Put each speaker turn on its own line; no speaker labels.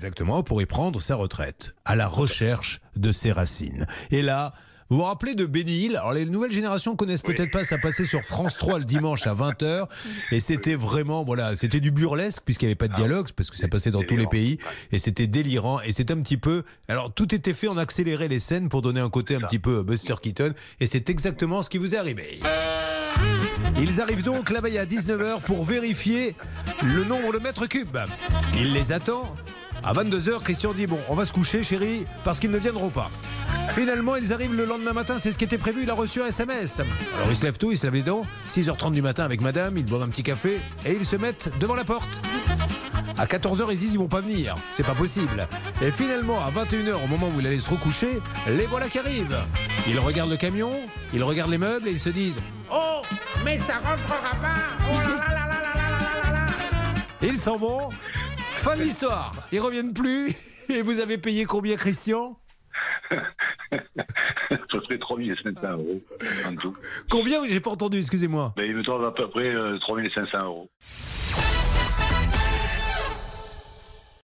Exactement, pour y prendre sa retraite, à la recherche de ses racines. Et là, vous vous rappelez de Benny Hill? Alors les nouvelles générations connaissent peut-être pas, ça passait sur France 3 le dimanche à 20h et c'était vraiment voilà, c'était du burlesque puisqu'il n'y avait pas de dialogue parce que ça passait dans tous les pays. Et c'était délirant. Et c'est un petit peu alors tout était fait en accéléré les scènes pour donner un côté un petit peu Buster Keaton. Et c'est exactement ce qui vous est arrivé. Ils arrivent donc la veille à 19h pour vérifier le nombre de mètres cubes. Il les attend. À 22h, Christian dit Bon, on va se coucher, chérie, parce qu'ils ne viendront pas. Finalement, ils arrivent le lendemain matin, c'est ce qui était prévu. Il a reçu un SMS. Alors, il se lève tôt, il se lève les dents. 6h30 du matin avec madame, ils boivent un petit café et ils se mettent devant la porte. À 14h, ils disent ils vont pas venir. C'est pas possible. Et finalement, à 21h, au moment où il allait se recoucher, les voilà qui arrivent. Ils regardent le camion, ils regardent les meubles et ils se disent
Oh, mais ça rentrera pas Oh là là là là là là là là là
Ils s'en vont. Fin de l'histoire. Ils reviennent plus. Et vous avez payé combien, Christian
Ça serait 3500 euros en tout.
Combien J'ai pas entendu, excusez-moi.
Ben, il me donne à peu près euh, 3500 euros.